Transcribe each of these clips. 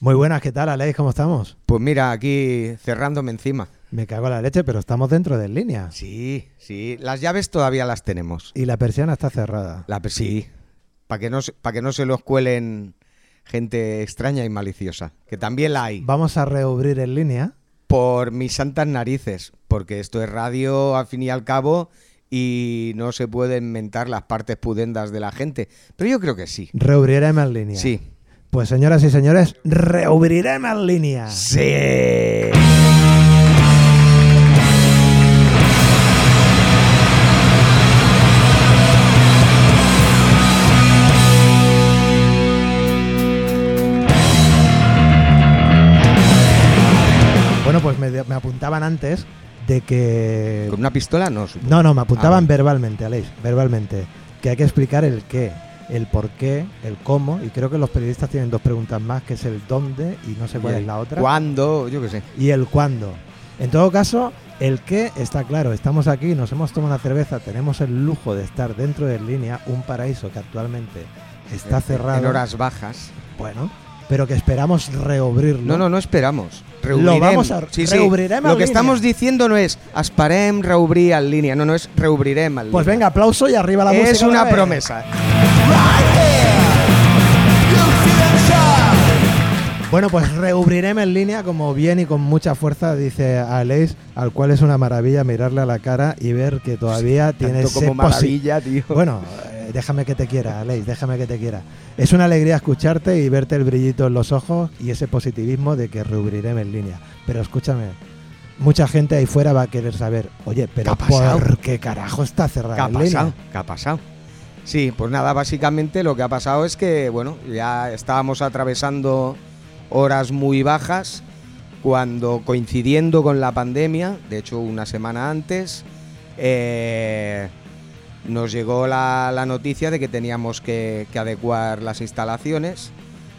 Muy buenas, ¿qué tal, Alex? ¿Cómo estamos? Pues mira, aquí cerrándome encima. Me cago en la leche, pero estamos dentro de línea. Sí, sí. Las llaves todavía las tenemos. Y la persiana está cerrada. La, sí. Para que, no, para que no se los cuelen gente extraña y maliciosa. Que también la hay. Vamos a reabrir en línea. Por mis santas narices. Porque esto es radio, al fin y al cabo. Y no se pueden mentar las partes pudendas de la gente. Pero yo creo que sí. Reabriremos en línea. Sí. Pues señoras y señores, reabriremos en línea. Sí. Bueno, pues me, me apuntaban antes de que... ¿Con una pistola? No. supongo. No, no, me apuntaban Ah, bueno. verbalmente, Aleix, verbalmente. Que hay que explicar el qué, el por qué, el cómo. Y creo que los periodistas tienen dos preguntas más, que es el dónde y no sé cuál Y es la otra. ¿Cuándo? Yo qué sé. Y el cuándo. En todo caso, el qué está claro. Estamos aquí, nos hemos tomado una cerveza, tenemos el lujo de estar dentro de línea, un paraíso que actualmente está cerrado. En horas bajas. Bueno, pero que esperamos reabrirlo. No, no, no esperamos. Lo vamos a- sí, sí. Lo que línea. estamos diciendo no es asparem reubrir en línea, no, no es reubrirem en Pues línea. venga, aplauso y arriba la música. es una vez. promesa. Bueno, pues reubriremos en línea como bien y con mucha fuerza, dice Aleix, al cual es una maravilla mirarle a la cara y ver que todavía tiene Tanto ese como maravilla, tío. Bueno, eh, déjame que te quiera, Aleix, déjame que te quiera. Es una alegría escucharte y verte el brillito en los ojos y ese positivismo de que reubriremos en línea. Pero escúchame, mucha gente ahí fuera va a querer saber, oye, pero ¿Qué? ¿por qué carajo está cerrada ¿Qué ha en pasado? línea? ¿Qué ha pasado? Sí, pues nada, básicamente lo que ha pasado es que, bueno, ya estábamos atravesando horas muy bajas cuando coincidiendo con la pandemia, de hecho una semana antes, eh, nos llegó la, la noticia de que teníamos que, que adecuar las instalaciones,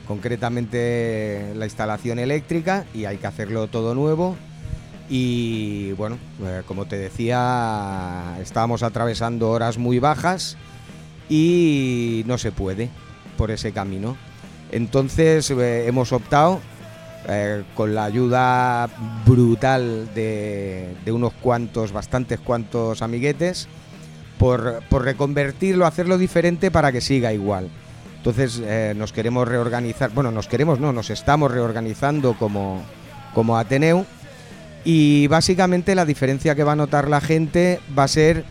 concretamente la instalación eléctrica, y hay que hacerlo todo nuevo. Y bueno, eh, como te decía, estábamos atravesando horas muy bajas y no se puede por ese camino. Entonces eh, hemos optado, eh, con la ayuda brutal de, unos cuantos, bastantes cuantos amiguetes, por, por reconvertirlo, hacerlo diferente para que siga igual. Entonces eh, nos queremos reorganizar, bueno, nos queremos, no, nos estamos reorganizando como, como Ateneu y básicamente la diferencia que va a notar la gente va a ser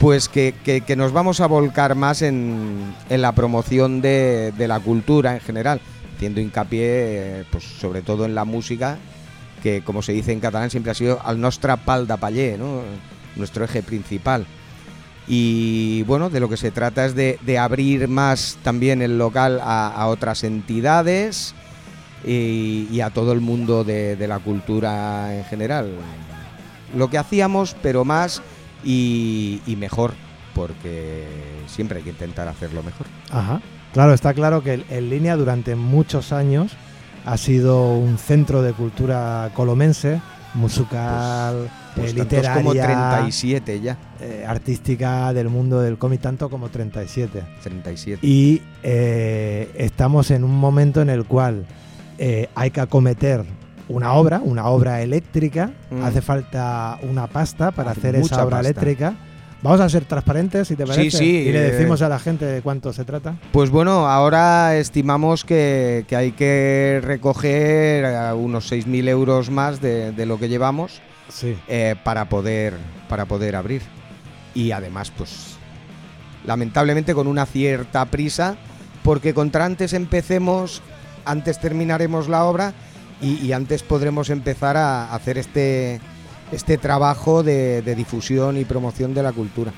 pues que, que- nos vamos a volcar más en, en la promoción de, de la cultura en general, haciendo hincapié pues sobre todo en la música, que como se dice en catalán siempre ha sido al nostra pal de ¿no? nuestro eje principal. Y bueno, de lo que se trata es de, de abrir más también el local a, a otras entidades y, y a todo el mundo de, de la cultura en general. Lo que hacíamos, pero más y, y mejor, porque siempre hay que intentar hacerlo mejor. Ajá. Claro, está claro que en línea durante muchos años ha sido un centro de cultura colomense, musical, Pues eh, tantos literaria, como 37 ya. eh, artística del mundo del cómic, tanto como 37. 37. Y eh, estamos en un momento en el cual eh, hay que acometer una obra, una obra eléctrica, Mm. hace falta una pasta para Hace hacer esa obra pasta. eléctrica. Vamos a ser transparentes, si te parece, sí, y le eh, decimos a la gente de cuánto se trata. Pues bueno, ahora estimamos que, que hay que recoger unos 6.000 euros más de, de lo que llevamos Sí. eh, para, poder, para poder abrir. Y además, pues lamentablemente con una cierta prisa, porque contra antes empecemos, antes terminaremos la obra y, y antes podremos empezar a hacer este, este trabajo de, de difusión y promoción de la cultura.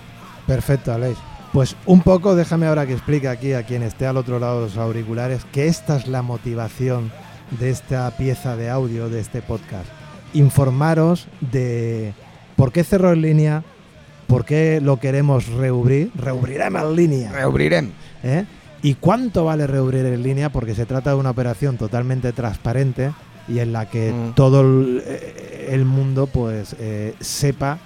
Perfecto, Aleix. Pues un poco, déjame ahora que explique aquí a quien esté al otro lado de los auriculares que esta es la motivación de esta pieza de audio, de este podcast. Informaros de por qué cerró en línea, por qué lo queremos reubrir, reubriremos en línea, Reabrirem. ¿eh? y cuánto vale reubrir en línea, porque se trata de una operación totalmente transparente y en la que Mm. todo el, eh, el mundo pues eh, sepa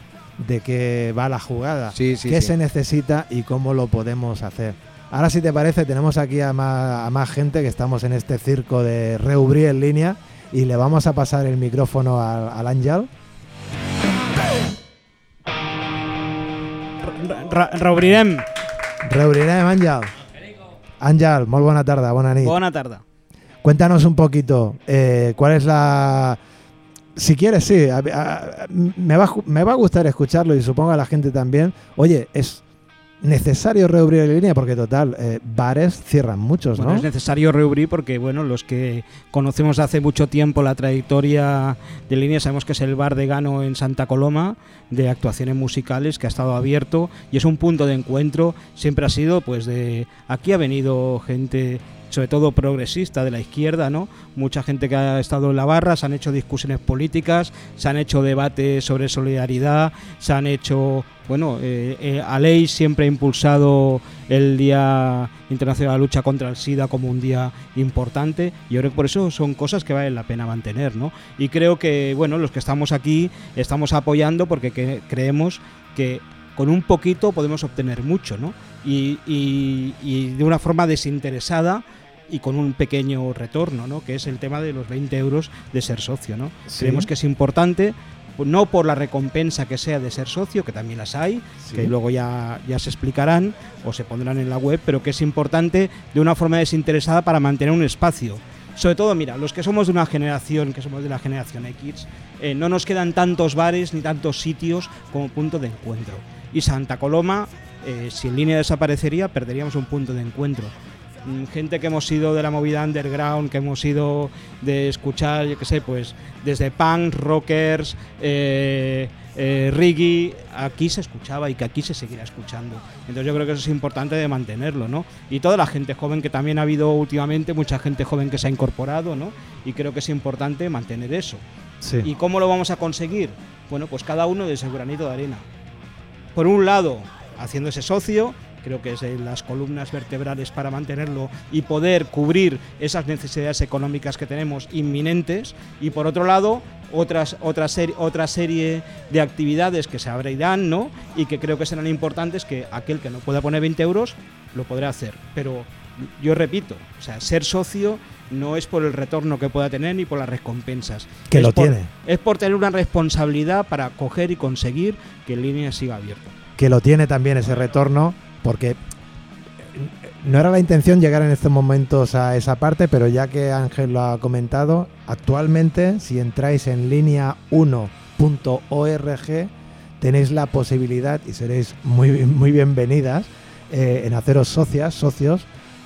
de qué va la jugada Sí, sí, qué sí. se necesita y cómo lo podemos hacer. Ahora, si te parece, tenemos aquí a más, a más gente que estamos en este circo de Reubrí en línea y le vamos a pasar el micrófono al, al Ángel. Re- Reobrirem. Reubrirem, Àngel. Àngel, molt bona tarda, bona nit. Bona tarda. Cuéntanos un poquito, eh, ¿cuál es la... Si quieres, sí, a- a- me, va, me va a gustar escucharlo y supongo a la gente también. Oye, es necesario reabrir la línea porque total, eh, bares cierran muchos, Bueno, ¿no? es necesario reubrir porque, bueno, los que conocemos hace mucho tiempo la trayectoria de línea sabemos que es el bar de Gano en Santa Coloma de actuaciones musicales que ha estado abierto y es un punto de encuentro. Siempre ha sido, pues, de aquí ha venido gente sobre todo progresista de la izquierda, ¿no? Mucha gente que ha estado en la barra, se han hecho discusiones políticas, se han hecho debates sobre solidaridad, se han hecho, bueno, eh, eh, siempre ha impulsado el Día Internacional de la Lucha contra el SIDA como un día importante y yo creo que por eso son cosas que valen la pena mantener, ¿no? Y creo que, bueno, los que estamos aquí estamos apoyando porque que- creemos que con un poquito podemos obtener mucho, ¿no? Y- y de una forma desinteresada y con un pequeño retorno, ¿no? Que es el tema de los 20 euros de ser socio, ¿no? Sí. Creemos que es importante, no por la recompensa que sea de ser socio, que también las hay, Sí. que luego ya, ya se explicarán o se pondrán en la web, pero que es importante de una forma desinteresada para mantener un espacio. Sobre todo, mira, los que somos de una generación, que somos de la generación X, eh, no nos quedan tantos bares ni tantos sitios como punto de encuentro. Y Santa Coloma, eh, si en línea desaparecería, perderíamos un punto de encuentro. Mm, Gente que hemos sido de la movida underground, que hemos ido de escuchar, yo qué sé, pues desde punk, rockers, eh, eh, reggae, aquí se escuchaba y que aquí se seguirá escuchando. Entonces yo creo que eso es importante de mantenerlo, ¿no? Y toda la gente joven, que también ha habido últimamente mucha gente joven que se ha incorporado, ¿no? Y creo que es importante mantener eso. Sí. ¿Y cómo lo vamos a conseguir? Bueno, pues cada uno de su granito de arena. Por un lado, haciéndose socio, creo que es las columnas vertebrales para mantenerlo y poder cubrir esas necesidades económicas que tenemos inminentes. Y por otro lado, otras, otra, ser- otra serie de actividades que se abrirán, ¿no? Y que creo que serán importantes, que aquel que no pueda poner 20 euros lo podrá hacer. Pero yo repito, o sea, ser socio no es por el retorno que pueda tener ni por las recompensas. Que Es lo por- tiene. Es por tener una responsabilidad para coger y conseguir que el línea siga abierto. que lo tiene también ese retorno, porque eh, no era la intención llegar en estos momentos a esa parte, pero ya que Ángel lo ha comentado, actualmente si entráis en línea 1.org tenéis la posibilidad, y seréis muy, muy bienvenidas, eh, en haceros socias, socios,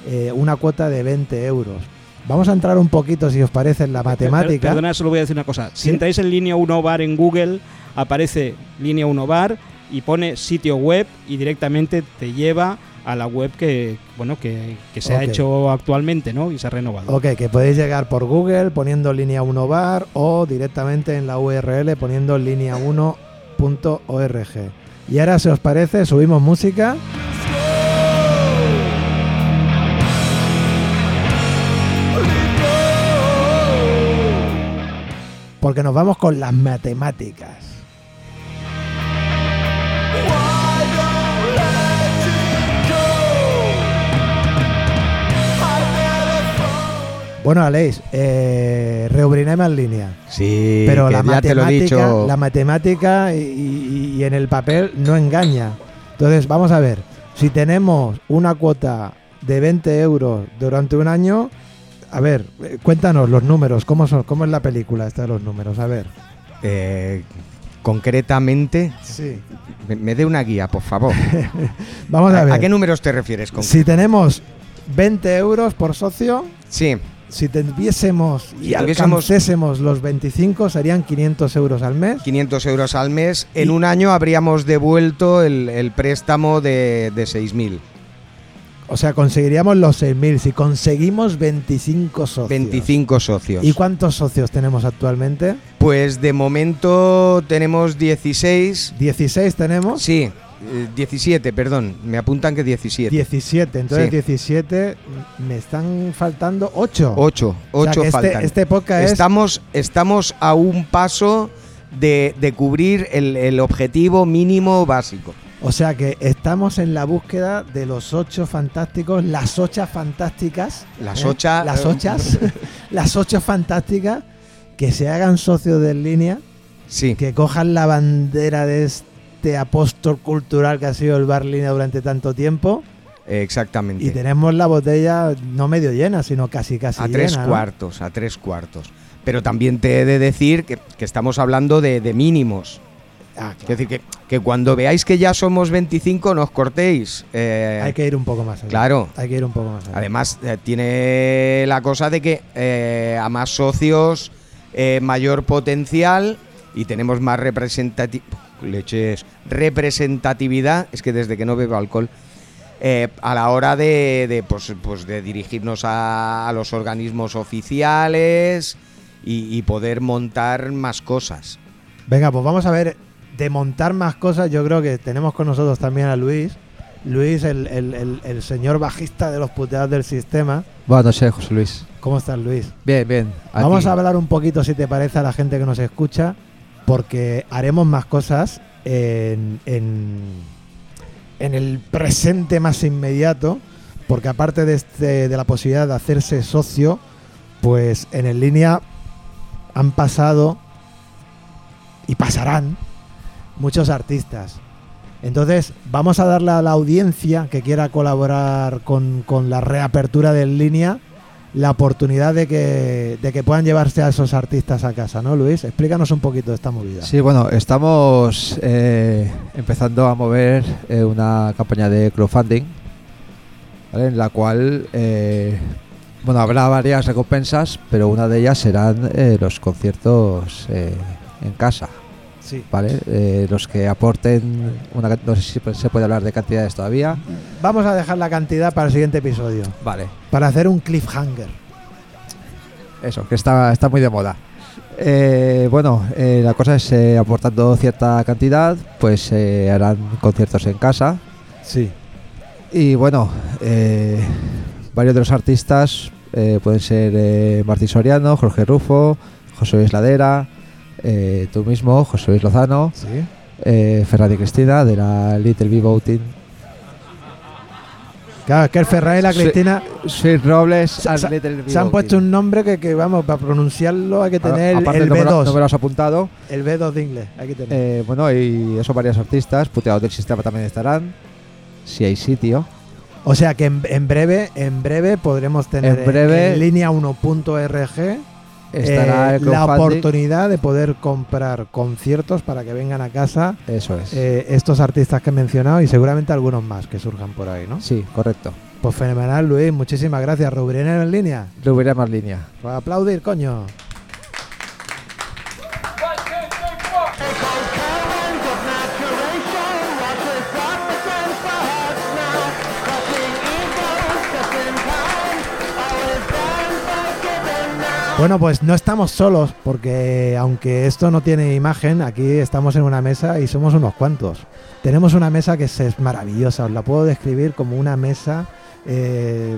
eh, una cuota de 20 euros. Vamos a entrar un poquito, si os parece, en la matemática. Per- Perdona, solo voy a decir una cosa. Si Sí. entráis en línea 1 bar en Google, aparece línea 1 bar y pone sitio web y directamente te lleva a la web que bueno que, que se ha hecho actualmente, ¿no? Y se ha renovado. Ok, que podéis llegar por Google poniendo línea 1 bar o directamente en la URL poniendo línea 1.org. Y ahora, si os parece, subimos música. Porque nos vamos con las matemáticas. Bueno, Aleix, eh, reubrirem en línea. Sí, Pero que la ya te lo he matemática, dicho. la matemática y, en el papel no engaña. Entonces, vamos a ver, si tenemos una cuota de 20 euros durante un año, a ver, cuéntanos los números, ¿cómo, son, cómo es la película esta de los números? A ver. Eh, concretamente, Sí. me, me dé una guía, por favor. Vamos a ¿A, ver. a qué números te refieres? con- si tenemos 20 euros por socio, Sí, si tuviésemos y Si alcancésemos los 25, serían 500 euros al mes. 500 euros al mes. En Y- un año habríamos devuelto el, el préstamo de, de 6.000. O sea, conseguiríamos los 6.000 si conseguimos 25 socios. 25 socios. ¿Y cuántos socios tenemos actualmente? Pues de momento tenemos 16. 16 tenemos. Sí, eh, 17, perdón. Me apuntan que 17. 17. Entonces Sí. 17 me están faltando 8. 8, 8 que este, faltan. este podcast es estamos, estamos a un paso de, de cubrir el, el objetivo mínimo básico. O sea que estamos en la búsqueda de los ocho fantásticos, las ocho fantásticas. Las ¿eh? ocha- Las ochas. las ocho fantásticas que se hagan socios de En línea, Sí, que cojan la bandera de este apóstol cultural que ha sido el bar línea durante tanto tiempo. exactamente. Y tenemos la botella no medio llena, sino casi casi a llena. tres ¿no? cuartos, a tres cuartos. Pero también te he de decir que, que estamos hablando de, de mínimos. Ah, Es decir, que, que cuando veáis que ya somos 25, no os cortéis. Eh, Hay que ir un poco más allá. Claro. Hay que ir un poco más allá. Además, eh, tiene la cosa de que eh, a más socios, eh, mayor potencial y tenemos más representatividad. Leches, representatividad. Es que desde que no bebo alcohol. eh, a la hora de, de, pues, pues de dirigirnos a, a los organismos oficiales y, y poder montar más cosas. Venga, pues vamos a ver, de montar más cosas, yo creo que tenemos con nosotros también a Luis. Luis, el, el- el- el señor bajista de los puteados del sistema. Buenas noches, José Luis. ¿Cómo estás, Luis? Bien, bien. Vamos a hablar un poquito, si te parece, a la gente que nos escucha, porque haremos más cosas en, en- en el presente más inmediato, porque aparte de, este- de la posibilidad de hacerse socio, pues en En línea han pasado y pasarán muchos artistas. Entonces, vamos a darle a la audiencia que quiera colaborar con, con la reapertura de En línea la oportunidad de que, de que puedan llevarse a esos artistas a casa, ¿no, Luis? Explícanos un poquito de esta movida. Sí, bueno, estamos eh, empezando a mover eh, una campaña de crowdfunding, en la cual, eh, bueno, habrá varias recompensas, pero una de ellas serán eh, los conciertos eh, en casa, Sí. ¿vale? Eh, los que aporten, una, no sé si se puede hablar de cantidades todavía. Vamos a dejar la cantidad para el siguiente episodio, Vale. para hacer un cliffhanger. Eso, que está, está muy de moda. Eh, bueno, eh, la cosa es eh, aportando cierta cantidad, pues se harán conciertos en casa. Sí. Y bueno, varios de los artistas pueden ser Martín Soriano, Jorge Rufo, José Luis Ladera, eh, tú mismo, José Luis Lozano, Sí. eh, Ferran y Cristina de la Little Big Voting, Claro, es que el Ferrari y la. Cristina Sweet Robles Se- se- Little Big se han puesto un nombre que, que, vamos, para pronunciarlo hay que tener el no me lo- B2. no me lo has apuntado. El B2 de inglés, hay que tener. Eh, bueno, y eso varios artistas, puteados del sistema también estarán. Si hay sitio. o sea que en, en breve, en breve podremos tener En breve- en línea 1.rg Estará eh, la oportunidad de poder comprar conciertos para que vengan a casa Eso es. eh, estos artistas que he mencionado y seguramente algunos más que surjan por ahí, ¿no? sí, correcto. Pues fenomenal, Luis, muchísimas gracias. Rubirena en línea. Hubiera más línea. Para aplaudir, coño. Bueno, pues no estamos solos, porque aunque esto no tiene imagen, aquí estamos en una mesa y somos unos cuantos. Tenemos una mesa que es, maravillosa, os la puedo describir como una mesa eh,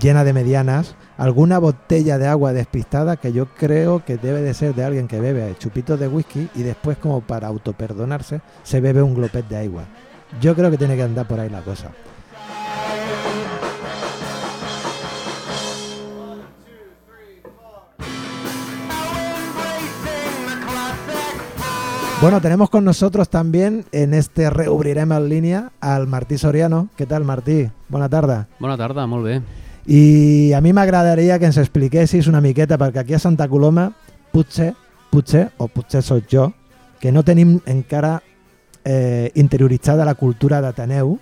llena de medianas, alguna botella de agua despistada que yo creo que debe de ser de alguien que bebe chupitos de whisky y después como para autoperdonarse se bebe un glopet de agua. Yo creo que tiene que andar por ahí la cosa. Bueno, tenemos con nosotros también en este reubrirem en línea al Martí Soriano. ¿Qué tal, Martí? Buena tarda. Bona tarda, molt bé. I a mi m'agradaria que ens expliquessis una miqueta, perquè aquí a Santa Coloma, potser, potser, o potser sóc jo, que no tenim encara eh, interioritzada la cultura d'Ateneu,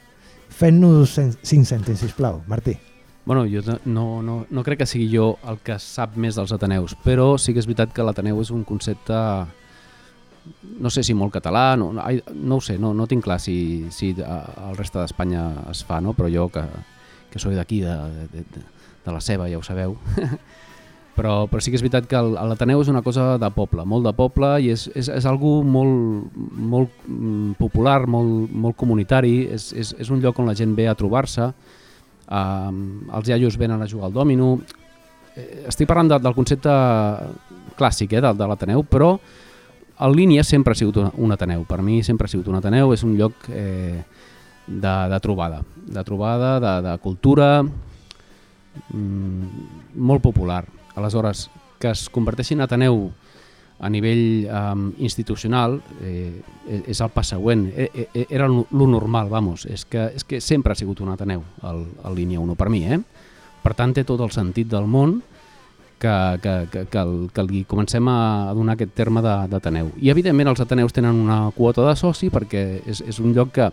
fent-nos cinc cèntims, sisplau, Martí. Bueno, jo no, no, no crec que sigui jo el que sap més dels Ateneus, però sí que és veritat que l'Ateneu és un concepte, no sé si molt català, no, no, ho sé, no, no tinc clar si, si a- al reste d'Espanya es fa, no? però jo que, que soy d'aquí, de, de, de, de la seva, ja ho sabeu, però, però sí que és veritat que el- l'Ateneu és una cosa de poble, molt de poble i és, és, és algú molt, molt mm, popular, molt, molt comunitari, és, és, és un lloc on la gent ve a trobar-se, um, els iaios venen a jugar al dòmino, eh, estic parlant de, del concepte clàssic eh, de, de l'Ateneu, però el Línia sempre ha sigut un, un Ateneu. Per mi sempre ha sigut un Ateneu, és un lloc eh, de, de trobada, de trobada, de, de cultura, mm, molt popular. Aleshores, que es converteixi en Ateneu a nivell um, institucional eh, és el pas següent. E, e, era lo normal, vamos. És que, és que sempre ha sigut un Ateneu, el, el línia 1, per mi. Eh? Per tant, té tot el sentit del món que, que, que, que, el, que li comencem a donar aquest terme d'Ateneu. I, evidentment, els Ateneus tenen una quota de soci perquè és, és un lloc que,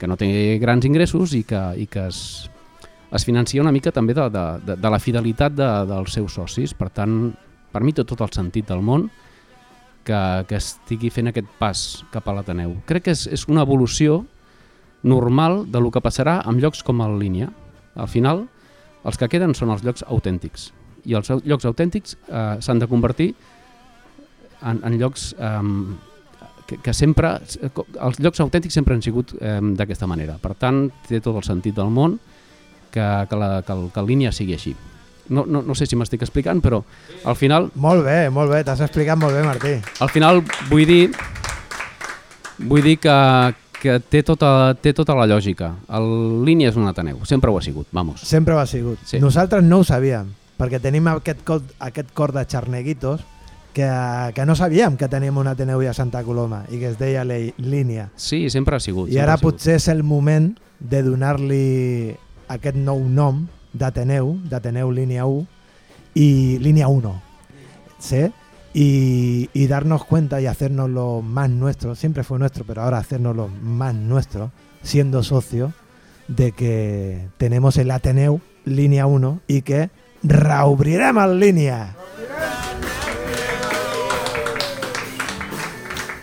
que no té grans ingressos i que, i que es, es financia una mica també de, de, de, de la fidelitat de, dels seus socis. Per tant, per mi té tot el sentit del món que, que estigui fent aquest pas cap a l'Ateneu. Crec que és, és una evolució normal de lo que passarà amb llocs com el Línia. Al final, els que queden són els llocs autèntics i els llocs autèntics eh, s'han de convertir en, en llocs eh, que, que sempre, els llocs autèntics sempre han sigut eh, d'aquesta manera. Per tant, té tot el sentit del món que, que, la, que, que el línia sigui així. No, no, no sé si m'estic explicant, però al final... Molt bé, molt bé, t'has explicat molt bé, Martí. Al final vull dir, vull dir que, que té, tota, té tota la lògica. El línia és un Ateneu, sempre ho ha sigut, vamos. Sempre ho ha sigut. Sí. Nosaltres no ho sabíem, perquè tenim aquest aquest cor de xarneguitos que, que no sabíem que teníem un Ateneu a Santa Coloma i que es deia le, línia. Sí, sempre ha sigut. I ara sigut. potser és el moment de donar-li aquest nou nom d'Ateneu, d'Ateneu línia 1 y línea 1. ¿Sí? Y, y, darnos cuenta y hacernoslo más nuestro, siempre fue nuestro, pero ahora hacernoslo más nuestro, siendo socio, de que tenemos el Ateneu línea 1 y que reobriremos línea.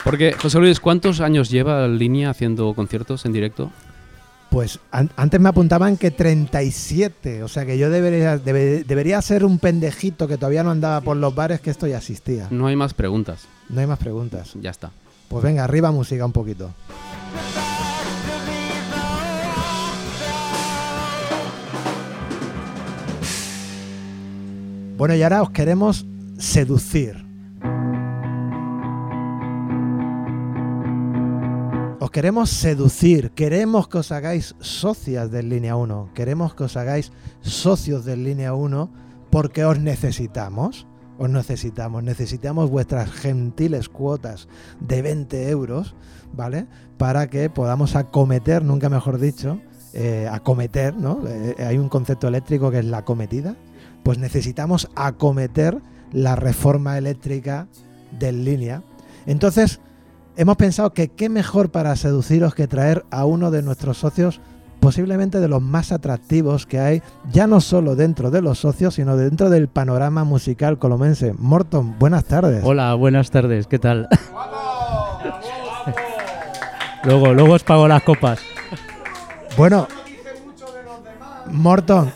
Porque, José Luis, ¿cuántos años lleva Línea haciendo conciertos en directo? Pues an antes me apuntaban que 37, o sea que yo debería, debe, debería ser un pendejito que todavía no andaba por los bares que esto ya asistía. No hay más preguntas. No hay más preguntas. Ya está. Pues venga, arriba música un poquito. Bueno, y ahora os queremos seducir. Os queremos seducir, queremos que os hagáis socias del Línea 1, queremos que os hagáis socios del Línea 1 porque os necesitamos, os necesitamos, necesitamos vuestras gentiles cuotas de 20 euros, ¿vale? Para que podamos acometer, nunca mejor dicho, eh, acometer, ¿no? Eh, hay un concepto eléctrico que es la acometida, pues necesitamos acometer la reforma eléctrica del línea. Entonces, hemos pensado que qué mejor para seduciros que traer a uno de nuestros socios posiblemente de los más atractivos que hay, ya no solo dentro de los socios, sino dentro del panorama musical colomense. Morton, buenas tardes. Hola, buenas tardes, ¿qué tal? luego, luego os pago las copas. Bueno, Morton,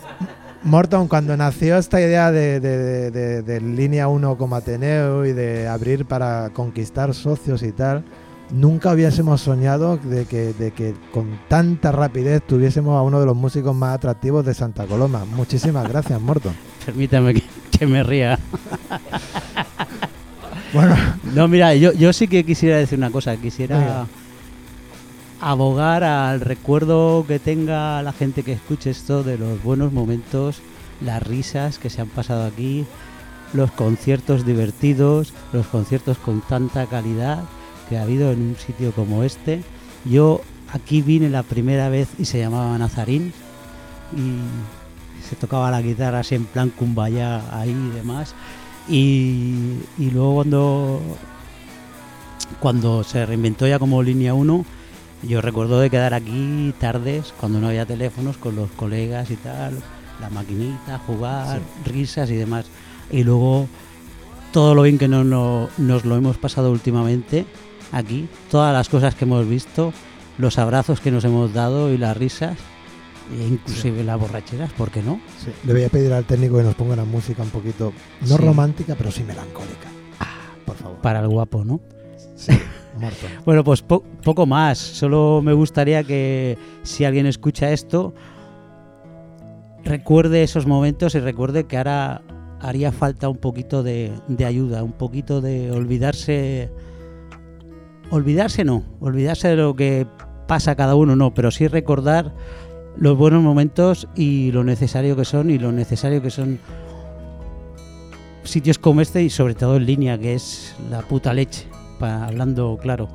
Morton, cuando nació esta idea de, de, de, de, línea 1 como Ateneo y de abrir para conquistar socios y tal, nunca hubiésemos soñado de que, de que con tanta rapidez tuviésemos a uno de los músicos más atractivos de Santa Coloma. Muchísimas gracias, Morton. Permítame que, que me ría. bueno. No, mira, yo, yo sí que quisiera decir una cosa. Quisiera. Abogar al recuerdo que tenga la gente que escuche esto de los buenos momentos, las risas que se han pasado aquí, los conciertos divertidos, los conciertos con tanta calidad que ha habido en un sitio como este. Yo aquí vine la primera vez y se llamaba Nazarín y se tocaba la guitarra así en plan cumbaya ahí y demás. Y, luego cuando, cuando se reinventó ya como línea 1, yo recuerdo de quedar aquí tardes cuando no había teléfonos con los colegas y tal, la maquinita, jugar, sí. risas y demás. Y luego todo lo bien que no, no, nos lo hemos pasado últimamente aquí, todas las cosas que hemos visto, los abrazos que nos hemos dado y las risas, e inclusive sí. las borracheras, ¿por qué no? Sí. Le voy a pedir al técnico que nos ponga una música un poquito, no sí. romántica, pero sí melancólica. Ah, por favor. Para el guapo, ¿no? Sí, bueno, pues po poco más. Solo me gustaría que si alguien escucha esto, recuerde esos momentos y recuerde que ahora haría falta un poquito de ayuda, un poquito de olvidarse olvidarse no, olvidarse de lo que pasa cada uno no, pero sí recordar los buenos momentos y lo necesario que son y lo necesario que son sitios como este y sobre todo en línea, que es la puta leche, pa- hablando claro,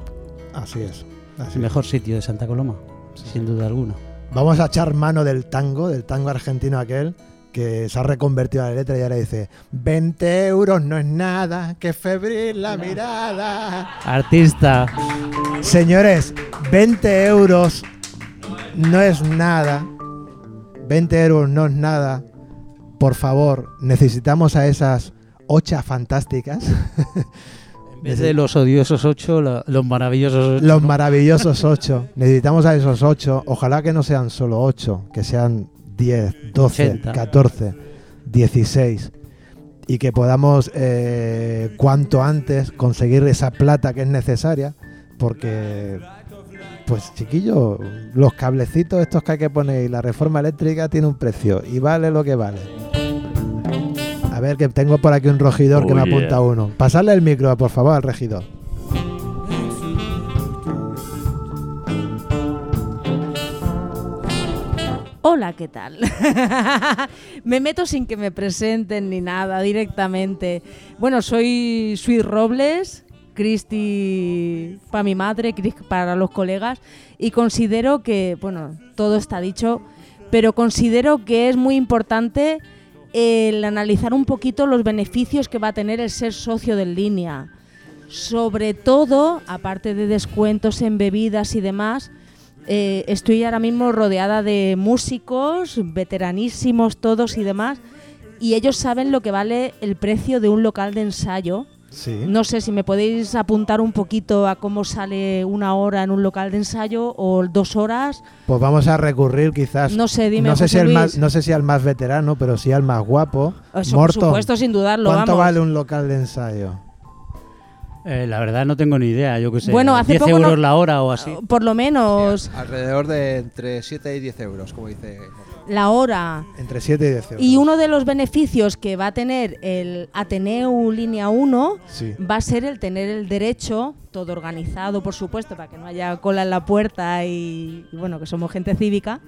Así es. así el es. mejor sitio de Santa Coloma, sin duda alguna. Vamos a echar mano del tango, del tango argentino aquel, que se ha reconvertido a la letra y ahora dice 20 euros no es nada, que febril la mirada. Artista, Señores, 20 euros no es nada. 20 euros no es nada. Por favor, necesitamos a esas ochas fantásticas, en vez de los odiosos ocho, la- los maravillosos ocho. los maravillosos 8. Necesitamos a esos 8. Ojalá que no sean solo 8, que sean 10, 12, 80. 14, 16. Y que podamos eh, cuanto antes conseguir esa plata que es necesaria. Porque, pues chiquillo, los cablecitos estos que hay que poner y la reforma eléctrica tiene un precio. Y vale lo que vale. A ver, que tengo por aquí un regidor que me Oh, yeah. apunta uno. Pasarle el micro, por favor, al regidor. Hola, ¿qué tal? me meto sin que me presenten ni nada, directamente. Bueno, soy Sweet Robles, Cristi para mi madre, Cris para los colegas, y considero que, bueno, todo está dicho, pero considero que es muy importante el analizar un poquito los beneficios que va a tener el ser socio de línea. Sobre todo, aparte de descuentos en bebidas y demás, eh, estoy ahora mismo rodeada de músicos, veteranísimos todos y demás, y ellos saben lo que vale el precio de un local de ensayo. Sí. No sé si me podéis apuntar un poquito a cómo sale una hora en un local de ensayo o dos horas. Pues vamos a recurrir quizás. No sé, dime, no sé, José si al Luis. más, no sé si al más veterano, pero sí al más guapo. Eso, por supuesto, sin dudarlo. ¿Cuánto vamos. vale un local de ensayo? Eh, la verdad no tengo ni idea, yo qué sé. Bueno, hace 10 poco euros no- la hora o así. Por lo menos Alrededor de entre 7 y 10 euros, como dice. la hora. Entre 7 y 10 euros. Y uno de los beneficios que va a tener el Ateneu Línea 1 Sí. va a ser el tener el derecho, todo organizado por supuesto, para que no haya cola en la puerta y, y bueno, que somos gente cívica,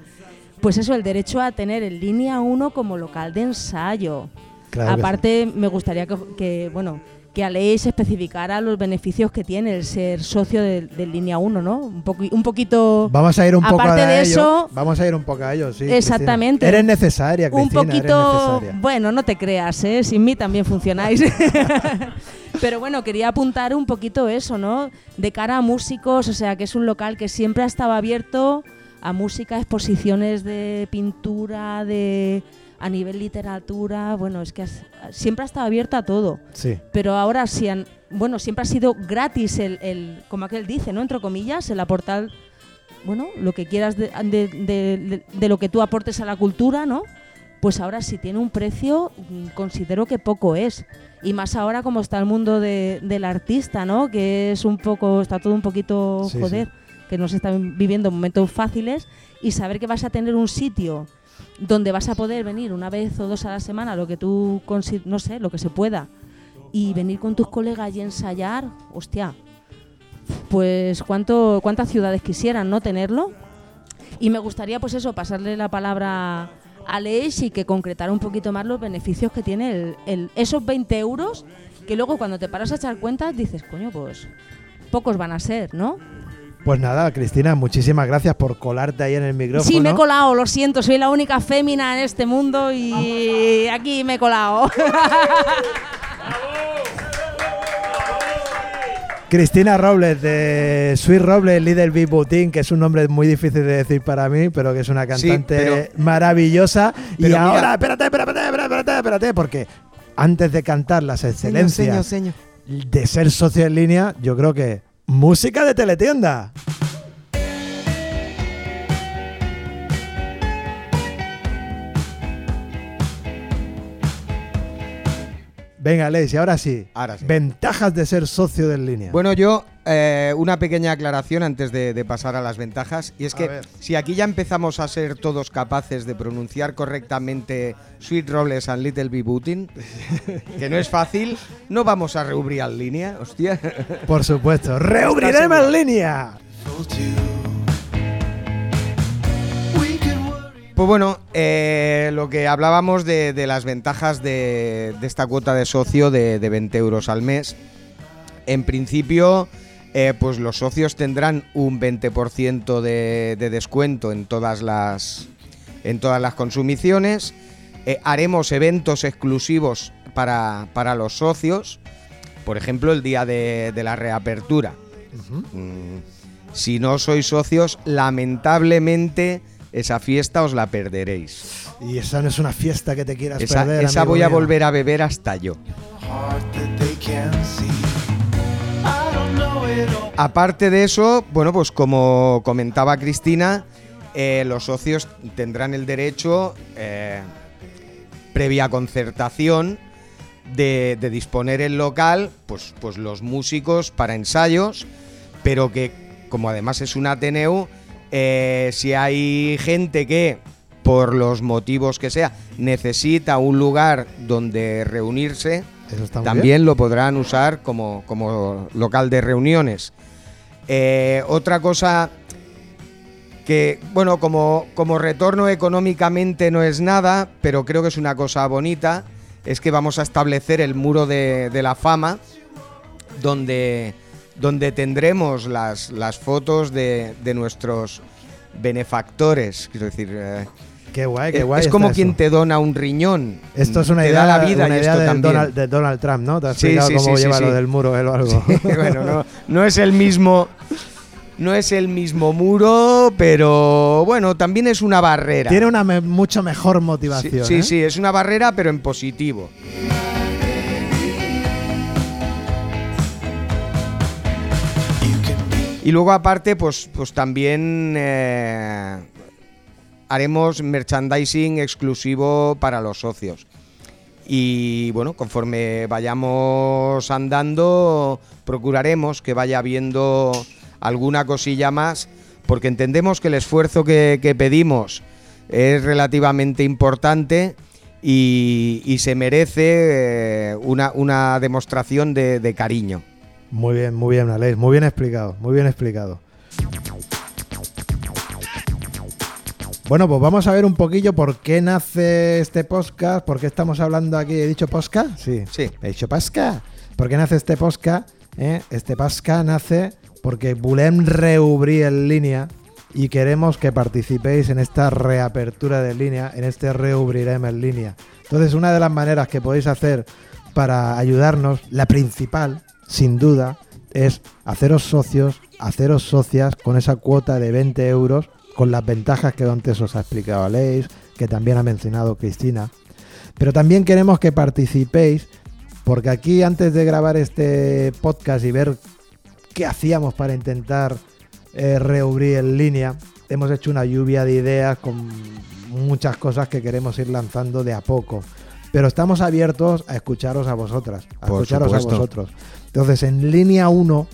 pues eso, el derecho a tener el Línea 1 como local de ensayo. Claro que Aparte, me gustaría que, que, bueno, que Aleix especificara los beneficios que tiene el ser socio del Línea 1, ¿no? Un, poqui- un poquito... Vamos a ir un poco Aparte a de ello. eso- Vamos a ir un poco a ello, sí. Exactamente. Cristina. Eres necesaria, un Cristina, eres poquito bueno no te creas ¿eh? sin mí también funcionáis pero bueno quería apuntar un poquito eso no de cara a músicos o sea que es un local que siempre ha estado abierto a música exposiciones de pintura de a nivel literatura bueno es que has- siempre ha estado abierto a todo. Sí. pero ahora sí han, bueno siempre ha sido gratis el, el como aquel dice no entre comillas el aportar bueno lo que quieras de, de- de- de- de lo que tú aportes a la cultura no pues ahora si tiene un precio mm, considero que poco es. Y más ahora como está el mundo de- del artista no que es un poco está todo un poquito Sí, joder que no se están viviendo momentos fáciles. Y saber que vas a tener un sitio donde vas a poder venir una vez o dos a la semana, lo que tú, no sé, lo que se pueda, y venir con tus colegas y ensayar, hostia, pues cuánto, cuántas ciudades quisieran no tenerlo. Y me gustaría, pues eso, pasarle la palabra a Leix y que concretara un poquito más los beneficios que tiene el, el- esos 20 euros, que luego cuando te paras a echar cuentas dices, coño, pues pocos van a ser, ¿no? Pues nada, Cristina, muchísimas gracias por colarte ahí en el micrófono. Sí, me he colado, lo siento, soy la única fémina en este mundo y aquí me he colado. Cristina Robles de Sweet Robles Little Big Boutique, que es un nombre muy difícil de decir para mí, pero que es una Sí, cantante pero- maravillosa. y pero mira- ahora, espérate, espérate, espérate, espérate, espérate, porque antes de cantar las excelencias Señor, señor. de ser socio en línea, yo creo que música de teletienda. Venga, Leis, y ahora sí. Ahora sí. Ventajas de ser socio de en línea. Bueno, yo eh, una pequeña aclaración antes de, de pasar a las ventajas. Y es que si aquí ya empezamos a ser todos capaces de pronunciar correctamente Sweet Robles and Little Big Bootin, que no es fácil, no vamos a reubrir en línea, hostia. Por supuesto. ¡Reubriremos en línea! Pues bueno, eh, lo que hablábamos de, de las ventajas de, de esta cuota de socio de, de 20 euros al mes. En principio, eh, pues los socios tendrán un 20% de, de descuento en todas las, en todas las consumiciones. Eh, haremos eventos exclusivos para, para los socios. Por ejemplo, el día de, de la reapertura. Mm, si no sois socios, lamentablemente esa fiesta os la perderéis. Y esa no es una fiesta que te quieras Esa, perder. esa voy a volver a beber hasta yo. Aparte de eso, bueno, pues como comentaba Cristina, eh, los socios tendrán el derecho, eh, previa concertación, de, disponer el local, pues, pues los músicos para ensayos, pero que como además es un Ateneu, eh, si hay gente que, por los motivos que sea, necesita un lugar donde reunirse, Eso está muy también lo podrán usar como, como local de reuniones. Eh, otra cosa que, bueno, como, como retorno económicamente no es nada, pero creo que es una cosa bonita, es que vamos a establecer el muro de, de la fama, donde, donde tendremos las, las fotos de, de nuestros benefactores. Quiero decir, eh. Qué guay, qué es, guay. es como eso. quien te dona un riñón. Esto es una te idea, da la vida una idea esto de. Donald, de Donald Trump, ¿no? Te has Sí, sí, cómo sí, lleva lo del muro él o algo. bueno, no, no es el mismo. No es el mismo muro, pero bueno, también es una barrera. Tiene una me- mucho mejor motivación. sí, ¿eh? sí, es una barrera, pero en positivo. Y luego aparte, pues, pues también eh, haremos merchandising exclusivo para los socios. Y bueno, conforme vayamos andando, procuraremos que vaya habiendo alguna cosilla más, porque entendemos que el esfuerzo que, pedimos es relativamente importante y, se merece eh, una, una demostración de, de cariño. Muy bien, muy bien, Aleix. Muy bien explicado, muy bien explicado. Bueno, pues vamos a ver un poquillo por qué nace este podcast, por qué estamos hablando aquí. ¿He dicho podcast? Sí. Sí. He dicho pasca. ¿Por qué nace este podcast? Eh? Este pasca nace porque volem reubrir en línea y queremos que participéis en esta reapertura de línea, en este reubrirem en línea. Entonces, una de las maneras que podéis hacer para ayudarnos, la principal, sin duda, es haceros socios, haceros socias con esa cuota de 20 euros, con las ventajas que antes os ha explicado Aleix, que también ha mencionado Cristina. Pero también queremos que participéis, porque aquí antes de grabar este podcast y ver qué hacíamos para intentar eh, reubrir en línea, hemos hecho una lluvia de ideas con muchas cosas que queremos ir lanzando de a poco. Pero estamos abiertos a escucharos a vosotras, a Por escucharos supuesto. a vosotros. Entonces, en línea1.org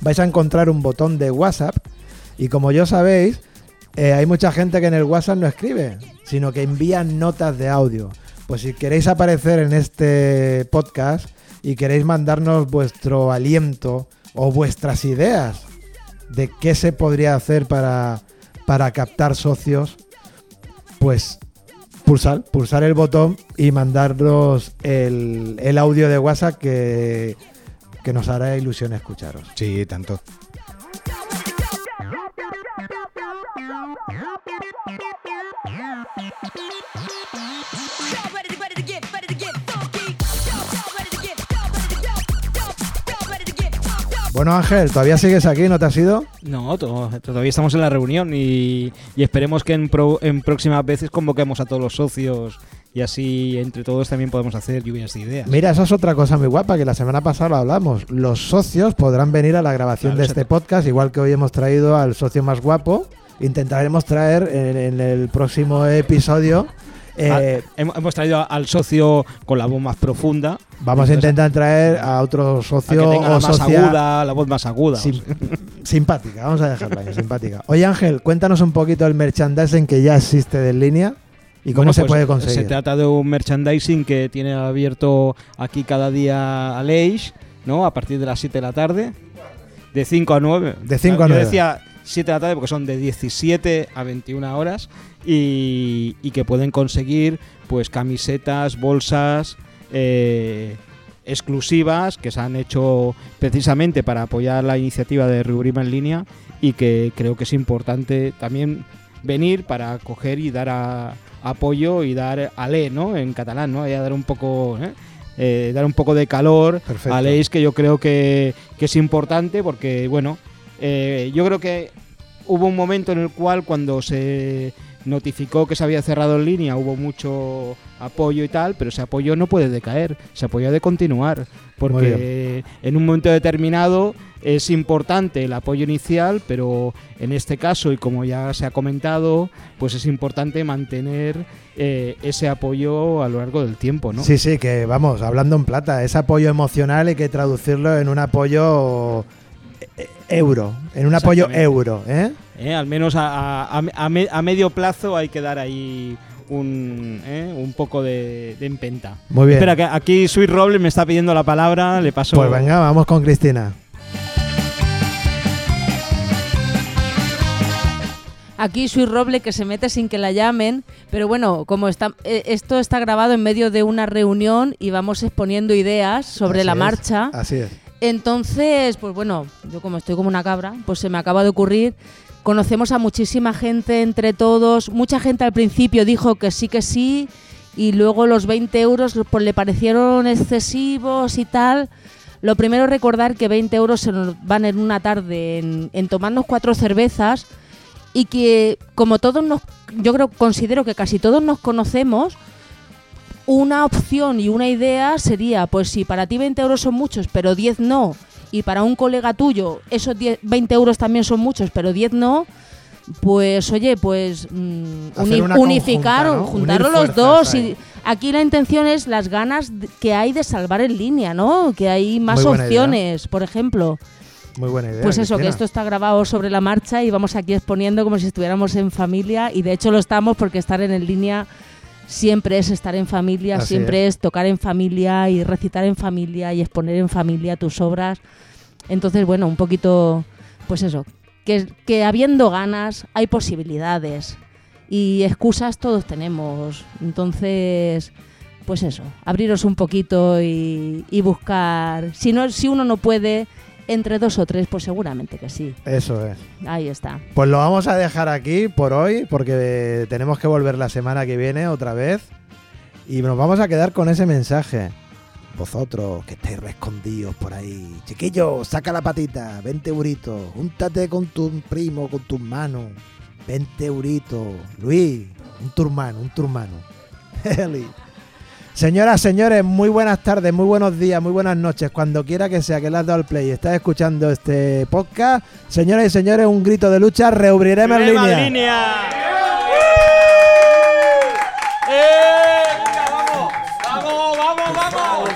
vais a encontrar un botón de WhatsApp y como ya sabéis, eh, hay mucha gente que en el WhatsApp no escribe, sino que envía notas de audio. Pues si queréis aparecer en este podcast y queréis mandarnos vuestro aliento o vuestras ideas de qué se podría hacer para, para captar socios, pues pulsar, pulsar el botón y mandarnos el, el audio de WhatsApp que, que nos hará ilusión escucharos. Sí, tanto. Bueno Ángel, ¿todavía sigues aquí? ¿No te has ido? No, to- todavía estamos en la reunión y, y esperemos que en, pro- en próximas veces convoquemos a todos los socios y así entre todos también podemos hacer lluvias de ideas. Mira, esa es otra cosa muy guapa que la semana pasada lo hablamos. Los socios podrán venir a la grabación Claro, de este podcast, igual que hoy hemos traído al socio más guapo. Intentaremos traer en, en el próximo episodio. eh, Ah, hemos, hemos traído al socio con la voz más profunda Vamos a intentar traer a otro a que socio tenga o la más socia aguda, la voz más aguda. sim- simpática. Vamos a dejarla ahí, simpática. Oye Ángel, cuéntanos un poquito el merchandising que ya existe de en línea y cómo Bueno, se pues, puede Se conseguir. trata de un merchandising que tiene abierto aquí cada día a Leish, ¿no? A partir de las 7 de la tarde, de 5 a 9. De 5 a Yo 9. decía 7 de la tarde porque son de 17 a 21 horas y, y que pueden conseguir pues camisetas, bolsas eh, exclusivas que se han hecho precisamente para apoyar la iniciativa de Rubrima en línea y que creo que es importante también venir para coger y dar a- apoyo y dar alé, ¿no? En catalán, ¿no? Y a dar un poco, ¿eh? Eh, dar un poco de calor Perfecto. a Leis que yo creo que, que es importante porque, bueno, eh, yo creo que hubo un momento en el cual cuando se notificó que se había cerrado en línea hubo mucho apoyo y tal, pero ese apoyo no puede decaer, ese apoyo ha de continuar, porque en un momento determinado es importante el apoyo inicial, pero en este caso, y como ya se ha comentado, pues es importante mantener eh, ese apoyo a lo largo del tiempo, ¿no? Sí, sí, que vamos, hablando en plata, ese apoyo emocional hay que traducirlo en un apoyo euro, en un apoyo euro, ¿eh? ¿eh? Al menos a, a- a me- a medio plazo hay que dar ahí un, ¿eh? un poco de, de empenta. Muy bien. Espera, que aquí Sweet Robles me está pidiendo la palabra, le paso. Pues venga, vamos con Cristina. Aquí soy Roble que se mete sin que la llamen, pero bueno, como está, eh, esto está grabado en medio de una reunión y vamos exponiendo ideas sobre Así la es, marcha. Así es. Entonces, pues bueno, yo como estoy como una cabra, pues se me acaba de ocurrir. Conocemos a muchísima gente entre todos. Mucha gente al principio dijo que sí, que sí. Y luego los 20 euros pues, le parecieron excesivos y tal. Lo primero recordar que 20 euros se nos van en una tarde en, en tomarnos cuatro cervezas y que como todos nos, yo creo, considero que casi todos nos conocemos, una opción y una idea sería, pues si para ti 20 euros son muchos, pero 10 no, y para un colega tuyo esos 10, 20 euros también son muchos, pero 10 no, pues oye, pues mm, uni- unificar, conjunta, ¿no? juntarlo Unir los dos. Y aquí la intención es las ganas que hay de salvar en línea, ¿no? Que hay más idea. opciones, por ejemplo. Muy buena idea. Pues eso, que esto está grabado sobre la marcha y vamos aquí exponiendo como si estuviéramos en familia y de hecho lo estamos porque estar en línea siempre es estar en familia, Así siempre es. tocar en familia y recitar en familia y exponer en familia tus obras. Entonces, bueno, un poquito, pues eso, que, que habiendo ganas hay posibilidades y excusas todos tenemos. Entonces, pues eso, abriros un poquito y, y buscar. Si, no, si uno no puede, entre dos o tres, pues seguramente que sí. Eso es. Ahí está. Pues lo vamos a dejar aquí por hoy, porque tenemos que volver la semana que viene otra vez. Y nos vamos a quedar con ese mensaje. Vosotros que estáis escondidos por ahí. Chiquillo, saca la patita, 20 euritos. Júntate con tu primo, con tus manos. 20 euritos. Luis, un turmano, un turmano. Señoras, señores, muy buenas tardes, muy buenos días, muy buenas noches, cuando quiera que sea que le has dado al play y estás escuchando este podcast. Señoras y señores, un grito de lucha, reubriremos en línea. línea. ¡Vamos, vamos, vamos, vamos!